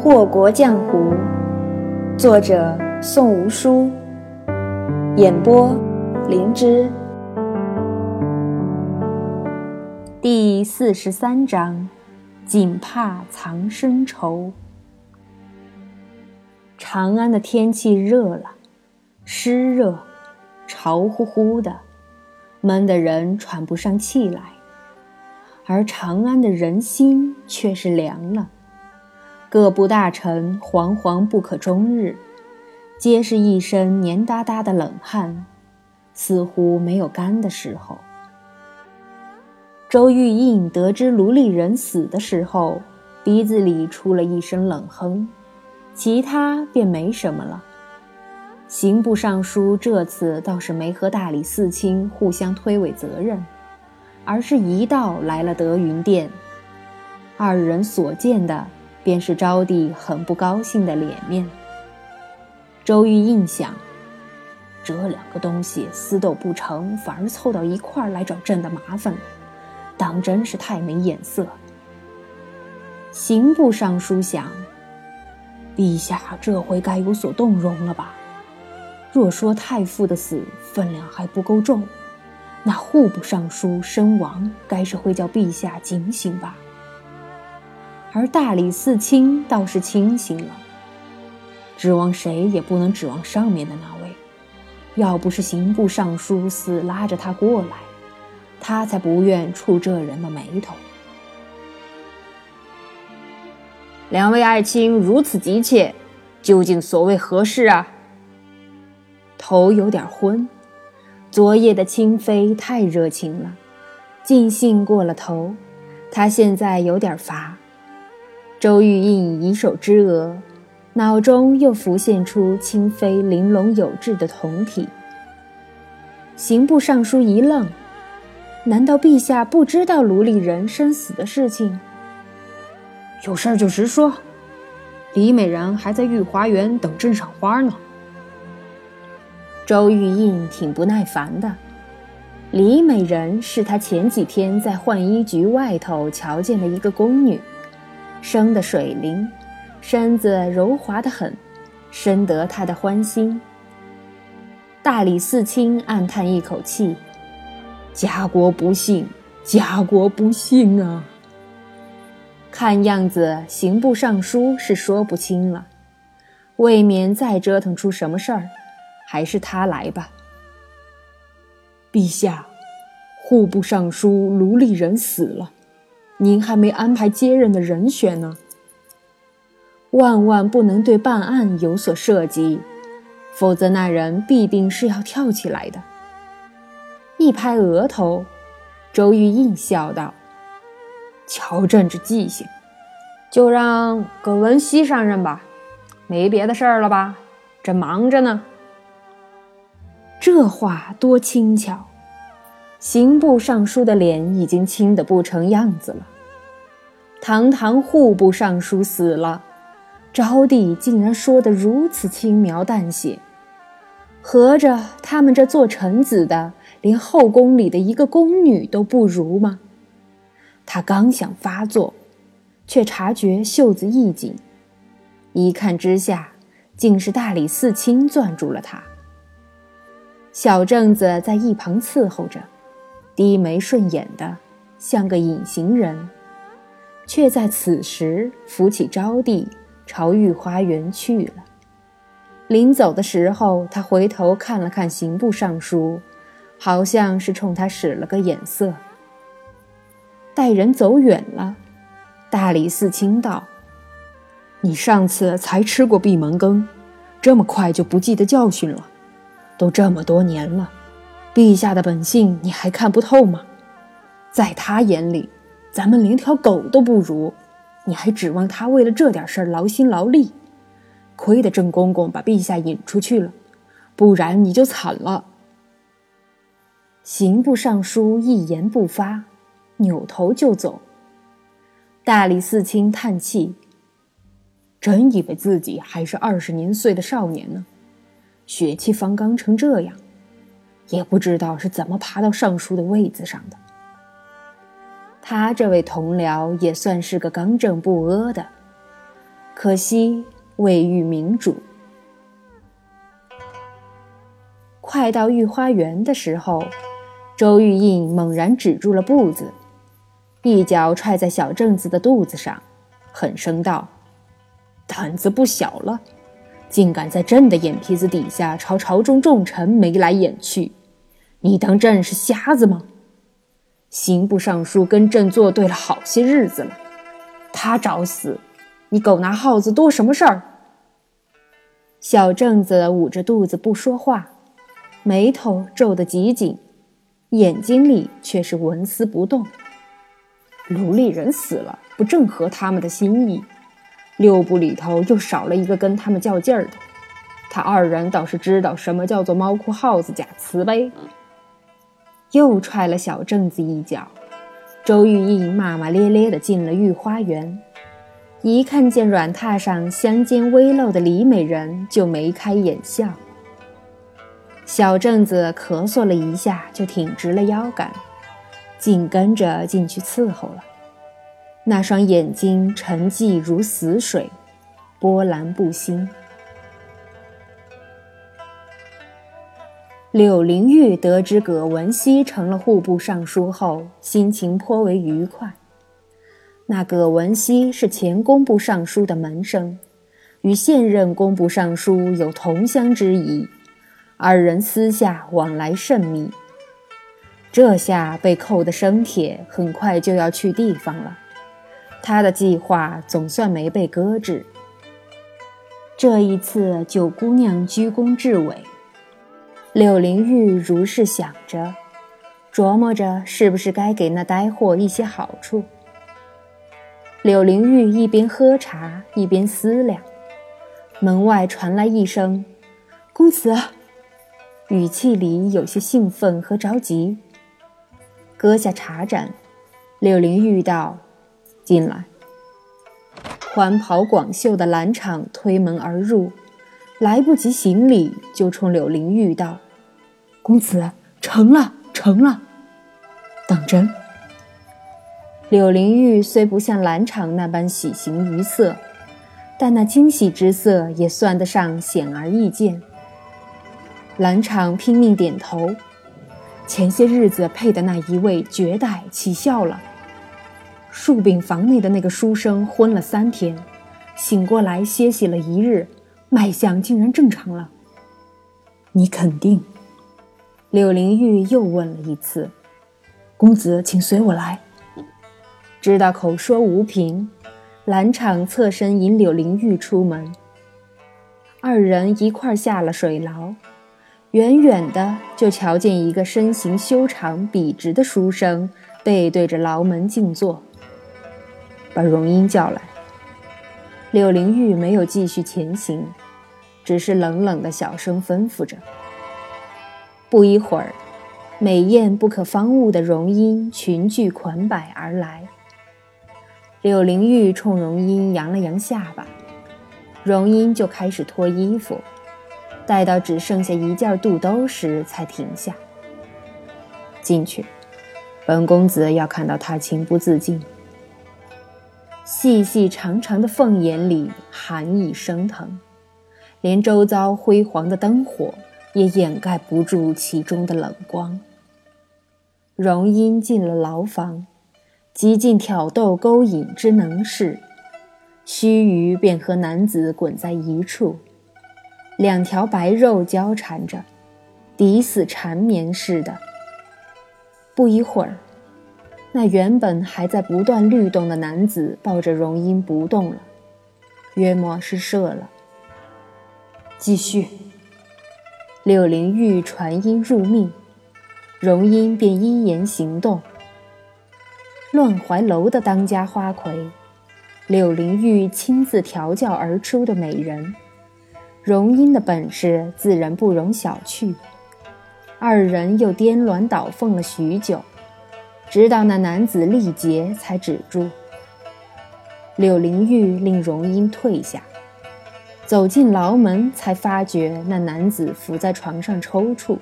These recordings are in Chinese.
祸国浆糊，作者宋无书，演播灵芝。第四十三章：锦帕藏深愁。长安的天气热了，湿热，潮乎乎的，闷得人喘不上气来。而长安的人心却是凉了。各部大臣惶惶不可终日，皆是一身黏哒哒的冷汗，似乎没有干的时候。周玉印得知卢立人死的时候，鼻子里出了一声冷哼，其他便没什么了。刑部尚书这次倒是没和大理寺卿互相推诿责任，而是一道来了德云殿，二人所见的。便是招娣很不高兴的脸面。周玉印想，这两个东西私斗不成，反而凑到一块儿来找朕的麻烦了，当真是太没眼色。刑部尚书想，陛下这回该有所动容了吧？若说太傅的死分量还不够重，那户部尚书身亡，该是会叫陛下警醒吧？而大理寺卿倒是清醒了，指望谁也不能指望上面的那位。要不是刑部尚书死拉着他过来，他才不愿触这人的眉头。两位爱卿如此急切，究竟所谓何事啊？头有点昏，昨夜的清妃太热情了，尽兴过了头，他现在有点乏。周玉印以手支额，脑中又浮现出清妃玲珑有致的酮体。刑部尚书一愣：难道陛下不知道卢里人生死的事情？有事儿就直说。李美人还在御花园等朕赏花呢。周玉印挺不耐烦的。李美人是他前几天在浣衣局外头瞧见的一个宫女。生的水灵，身子柔滑得很，深得他的欢心。大理寺卿暗叹一口气：“家国不幸，家国不幸啊！”看样子刑部尚书是说不清了，未免再折腾出什么事儿，还是他来吧。陛下，户部尚书卢立人死了。您还没安排接任的人选呢。万万不能对办案有所涉及，否则那人必定是要跳起来的。一拍额头，周玉印笑道：“瞧朕这记性，就让葛文熙上任吧。没别的事儿了吧？正忙着呢。”这话多轻巧。刑部尚书的脸已经青得不成样子了。堂堂户部尚书死了，招娣竟然说得如此轻描淡写，合着他们这做臣子的连后宫里的一个宫女都不如吗？他刚想发作，却察觉袖子一紧，一看之下，竟是大理寺卿攥住了他。小正子在一旁伺候着。低眉顺眼的，像个隐形人，却在此时扶起招娣，朝御花园去了。临走的时候，他回头看了看刑部尚书，好像是冲他使了个眼色。待人走远了，大理寺卿道：“你上次才吃过闭门羹，这么快就不记得教训了？都这么多年了。”陛下的本性你还看不透吗？在他眼里，咱们连条狗都不如，你还指望他为了这点事儿劳心劳力？亏得郑公公把陛下引出去了，不然你就惨了。刑部尚书一言不发，扭头就走。大理寺卿叹气：“真以为自己还是二十年岁的少年呢，血气方刚成这样。”也不知道是怎么爬到尚书的位子上的。他这位同僚也算是个刚正不阿的，可惜未遇明主。快到御花园的时候，周玉印猛然止住了步子，一脚踹在小正子的肚子上，狠声道：“胆子不小了，竟敢在朕的眼皮子底下朝朝中重臣眉来眼去！你当朕是瞎子吗？刑部尚书跟朕作对了好些日子了，他找死，你狗拿耗子多什么事儿？”小正子捂着肚子不说话，眉头皱得极紧。眼睛里却是纹丝不动。卢立人死了，不正合他们的心意？六部里头又少了一个跟他们较劲儿的。他二人倒是知道什么叫做猫哭耗子假慈悲。又踹了小正子一脚。周玉印骂骂咧咧地进了御花园，一看见软榻上香肩微露的李美人，就眉开眼笑。小正子咳嗽了一下，就挺直了腰杆，紧跟着进去伺候了。那双眼睛沉寂如死水，波澜不兴。柳灵玉得知葛文熙成了户部尚书后，心情颇为愉快。那葛文熙是前工部尚书的门生，与现任工部尚书有同乡之谊。二人私下往来甚密，这下被扣的生铁，很快就要去地方了。他的计划总算没被搁置。这一次，九姑娘居功至伟，柳灵玉如是想着，琢磨着是不是该给那呆货一些好处。柳灵玉一边喝茶一边思量，门外传来一声：“公子。”语气里有些兴奋和着急。搁下茶盏，柳灵玉道：“进来。”环袍广袖的兰场推门而入，来不及行礼，就冲柳灵玉道：“公子，成了，成了，当真。”柳灵玉虽不像兰场那般喜形于色，但那惊喜之色也算得上显而易见。兰场拼命点头。前些日子配的那一位绝代起效了。树饼房内的那个书生昏了三天，醒过来歇息了一日，脉象竟然正常了。你肯定？柳灵玉又问了一次。公子，请随我来。知道口说无凭，兰场侧身引柳灵玉出门。二人一块下了水牢。远远的就瞧见一个身形修长、笔直的书生背对着牢门静坐。把荣英叫来。柳灵玉没有继续前行，只是冷冷的小声吩咐着。不一会儿，美艳不可方物的容音裙裾款摆而来。柳灵玉冲容音扬了扬下巴，容音就开始脱衣服。待到只剩下一件肚兜时，才停下。进去，本公子要看到他情不自禁。细细长长的凤眼里寒意升腾，连周遭辉煌的灯火也掩盖不住其中的冷光。荣英进了牢房，极尽挑逗勾引之能事，须臾便和男子滚在一处。两条白肉交缠着，抵死缠绵似的。不一会儿，那原本还在不断律动的男子抱着荣英不动了，约莫是射了。继续。柳灵玉传音入命，荣英便依言行动。乱怀楼的当家花魁，柳灵玉亲自调教而出的美人。荣英的本事自然不容小觑，二人又颠鸾倒凤了许久，直到那男子力竭才止住。柳灵玉令荣英退下，走进牢门，才发觉那男子伏在床上抽搐。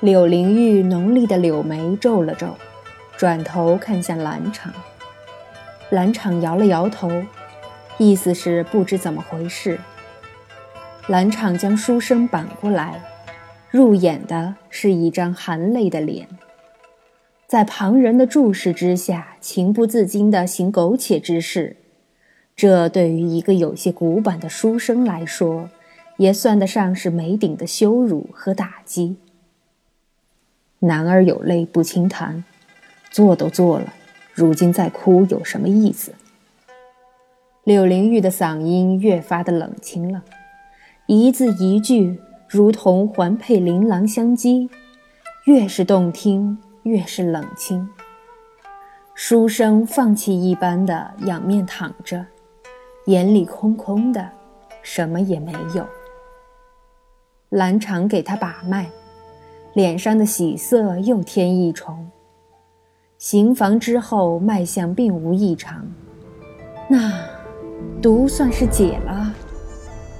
柳灵玉浓丽的柳眉皱了皱，转头看向兰场，兰场摇了摇头。意思是不知怎么回事。兰场将书生扳过来，入眼的是一张含泪的脸，在旁人的注视之下，情不自禁地行苟且之事。这对于一个有些古板的书生来说，也算得上是没顶的羞辱和打击。男儿有泪不轻弹，做都做了，如今再哭有什么意思？柳灵玉的嗓音越发的冷清了，一字一句如同环佩琳琅相击，越是动听，越是冷清。书生放弃一般的仰面躺着，眼里空空的，什么也没有。兰场给他把脉，脸上的喜色又添一重。行房之后，脉象并无异常，那。毒算是解了，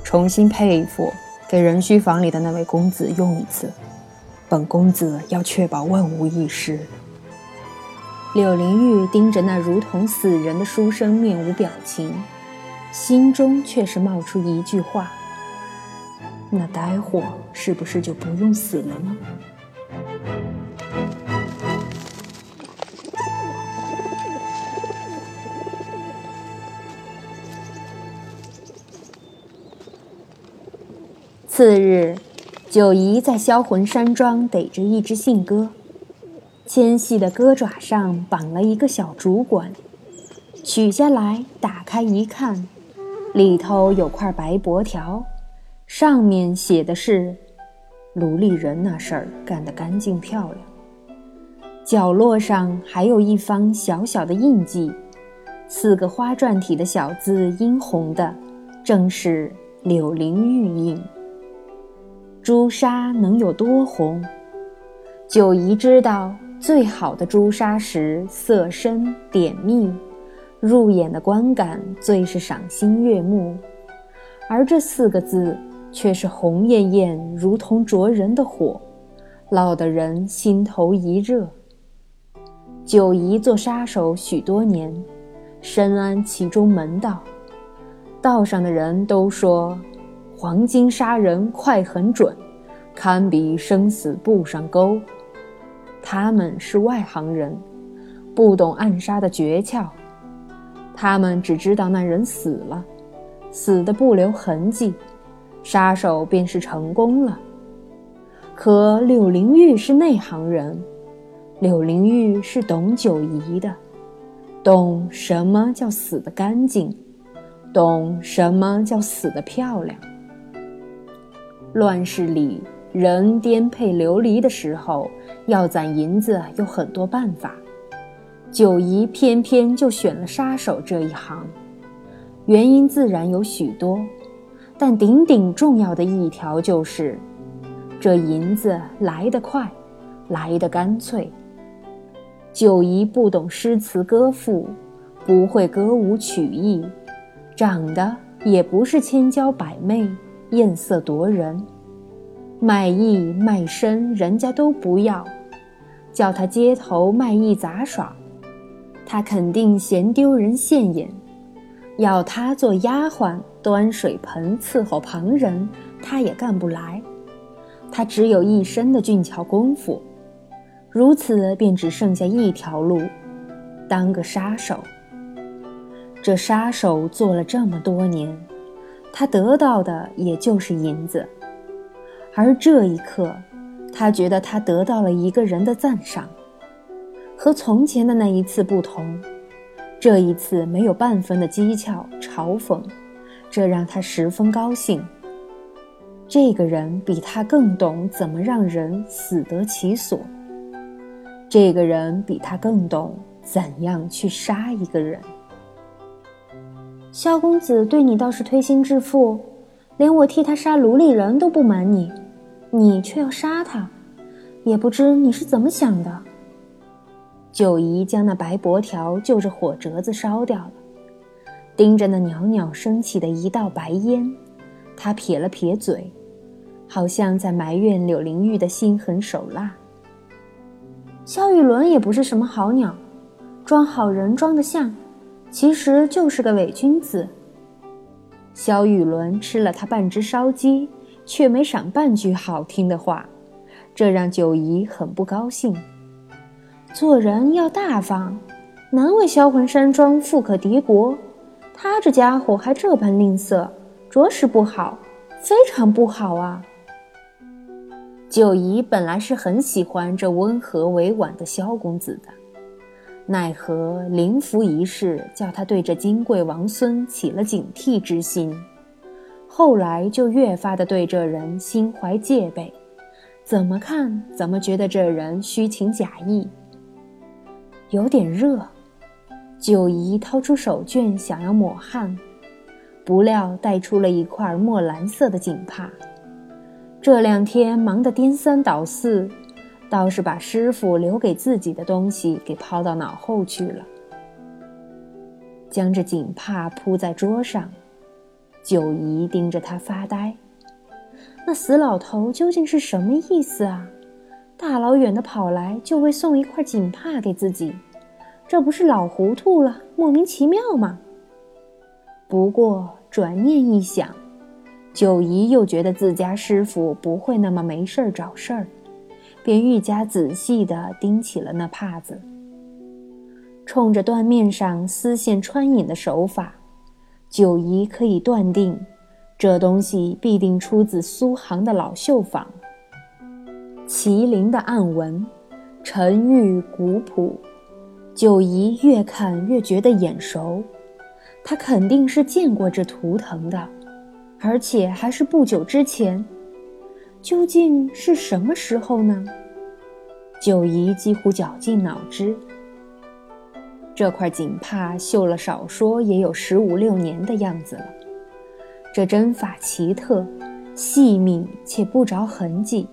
重新配服，给人须房里的那位公子用一次。本公子要确保万无一失。柳灵玉盯着那如同死人的书生，面无表情，心中却是冒出一句话：那待会是不是就不用死了呢？次日，九姨在销魂山庄逮着一只信鸽，纤细的鸽爪上绑了一个小竹管，取下来打开一看，里头有块白薄条，上面写的是“卢丽人那事儿干得干净漂亮”，角落上还有一方小小的印记，四个花篆体的小字，殷红的，正是柳灵玉印。朱砂能有多红？九姨知道，最好的朱砂石色深点密，入眼的观感最是赏心悦目。而这四个字却是红艳艳，如同灼人的火，烙得人心头一热。九姨做杀手许多年，深谙其中门道，道上的人都说。黄金杀人快很准，堪比生死簿上钩。他们是外行人，不懂暗杀的诀窍。他们只知道那人死了，死的不留痕迹，杀手便是成功了。可柳灵玉是内行人，柳灵玉是懂九姨的，懂什么叫死的干净，懂什么叫死的漂亮。乱世里，人颠沛流离的时候，要攒银子有很多办法。九姨偏偏就选了杀手这一行，原因自然有许多，但顶顶重要的一条就是，这银子来得快，来得干脆。九姨不懂诗词歌赋，不会歌舞曲艺，长得也不是千娇百媚。艳色夺人，卖艺卖身，人家都不要；叫他街头卖艺杂耍，他肯定嫌丢人现眼；要他做丫鬟端水盆伺候旁人，他也干不来。他只有一身的俊俏功夫，如此便只剩下一条路：当个杀手。这杀手做了这么多年。他得到的也就是银子，而这一刻，他觉得他得到了一个人的赞赏。和从前的那一次不同，这一次没有半分的讥诮嘲讽，这让他十分高兴。这个人比他更懂怎么让人死得其所，这个人比他更懂怎样去杀一个人。萧公子对你倒是推心置腹，连我替他杀卢里人都不瞒你，你却要杀他，也不知你是怎么想的。九姨将那白薄条就着火折子烧掉了，盯着那袅袅升起的一道白烟，他撇了撇嘴，好像在埋怨柳灵玉的心狠手辣。萧雨伦也不是什么好鸟，装好人装得像。其实就是个伪君子，萧雨伦吃了他半只烧鸡，却没赏半句好听的话，这让九姨很不高兴。做人要大方，难为销魂山庄富可敌国，他这家伙还这般吝啬，着实不好，非常不好啊！九姨本来是很喜欢这温和委婉的萧公子的。奈何灵符一事，叫他对这金贵王孙起了警惕之心，后来就越发的对这人心怀戒备，怎么看怎么觉得这人虚情假意。有点热，九姨掏出手绢想要抹汗，不料带出了一块墨蓝色的锦帕。这两天忙得颠三倒四。倒是把师傅留给自己的东西给抛到脑后去了，将这锦帕铺在桌上，九姨盯着他发呆。那死老头究竟是什么意思啊？大老远的跑来就为送一块锦帕给自己，这不是老糊涂了，莫名其妙吗？不过转念一想，九姨又觉得自家师傅不会那么没事儿找事儿。便愈加仔细地盯起了那帕子，冲着缎面上丝线穿引的手法，九姨可以断定，这东西必定出自苏杭的老绣坊。麒麟的暗纹，沉郁古朴，九姨越看越觉得眼熟，她肯定是见过这图腾的，而且还是不久之前。究竟是什么时候呢？九姨几乎绞尽脑汁。这块锦帕绣了少说也有十五六年的样子了，这针法奇特、细密且不着痕迹，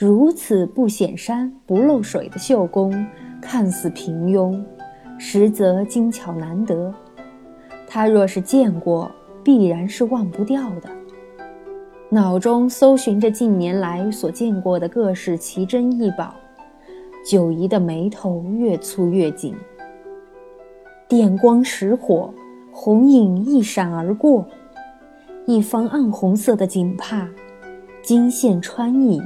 如此不显山不漏水的绣工，看似平庸，实则精巧难得。他若是见过，必然是忘不掉的。脑中搜寻着近年来所见过的各式奇珍异宝，九姨的眉头越蹙越紧。电光石火，红影一闪而过，一方暗红色的锦帕，金线穿引，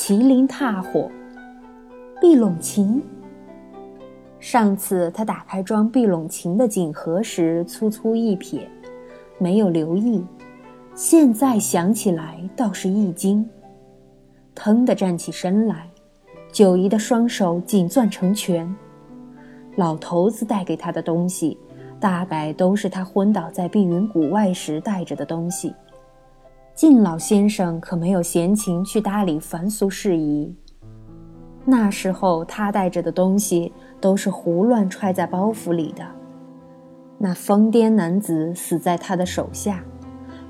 麒麟踏火，碧龙琴。上次他打开装碧龙琴的锦盒时，粗粗一瞥，没有留意。现在想起来倒是一惊，腾地站起身来，九姨的双手紧攥成拳。老头子带给他的东西，大概都是他昏倒在碧云谷外时带着的东西。靳老先生可没有闲情去搭理凡俗事宜。那时候他带着的东西都是胡乱揣在包袱里的。那疯癫男子死在他的手下。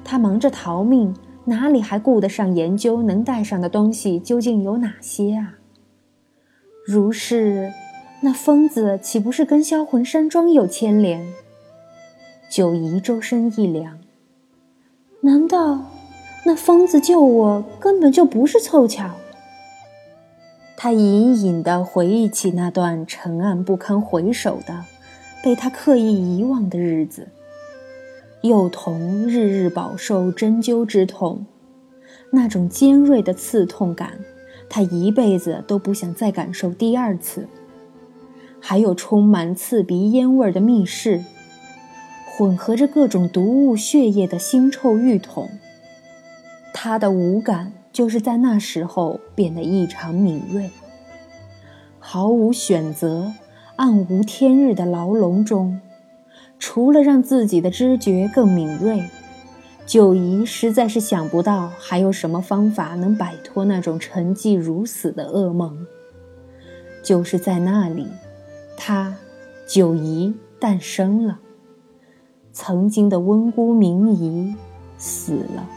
他忙着逃命，哪里还顾得上研究能带上的东西究竟有哪些啊？如是，那疯子岂不是跟销魂山庄有牵连？九姨周身一凉。难道那疯子救我根本就不是凑巧？他隐隐地回忆起那段沉暗不堪回首的、被他刻意遗忘的日子。幼童日日饱受针灸之痛，那种尖锐的刺痛感，他一辈子都不想再感受第二次。还有充满刺鼻烟味的密室，混合着各种毒物血液的腥臭浴桶，他的五感就是在那时候变得异常敏锐。毫无选择、暗无天日的牢笼中。除了让自己的知觉更敏锐，九姨实在是想不到还有什么方法能摆脱那种沉寂如死的噩梦。就是在那里，她，九姨诞生了。曾经的温姑明姨死了。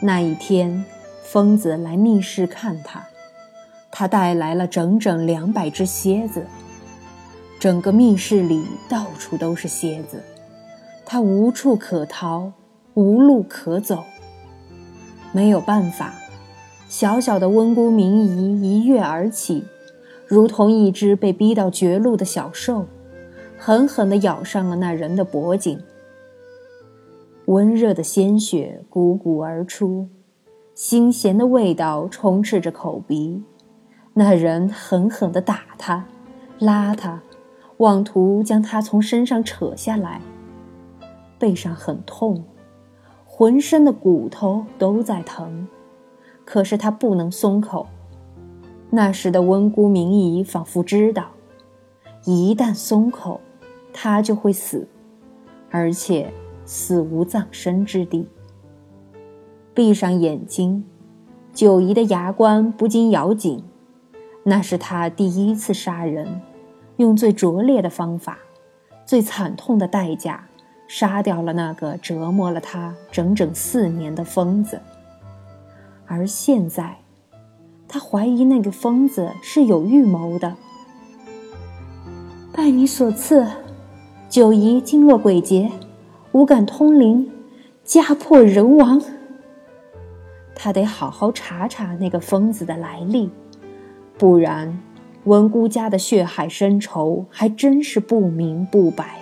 那一天，疯子来密室看他，他带来了整整两百只蝎子。整个密室里到处都是蝎子，他无处可逃，无路可走。没有办法，小小的温姑明仪一跃而起，如同一只被逼到绝路的小兽，狠狠地咬上了那人的脖颈。温热的鲜血汩汩而出，腥咸的味道充斥着口鼻。那人狠狠地打他，拉他，妄图将他从身上扯下来。背上很痛，浑身的骨头都在疼，可是他不能松口。那时的温姑明仪仿佛知道，一旦松口，他就会死，而且。死无葬身之地。闭上眼睛，九姨的牙关不禁咬紧。那是他第一次杀人，用最拙劣的方法，最惨痛的代价，杀掉了那个折磨了他整整四年的疯子。而现在，他怀疑那个疯子是有预谋的。拜你所赐，九姨经络鬼捷。五感通灵，家破人亡。他得好好查查那个疯子的来历，不然文姑家的血海深仇还真是不明不白。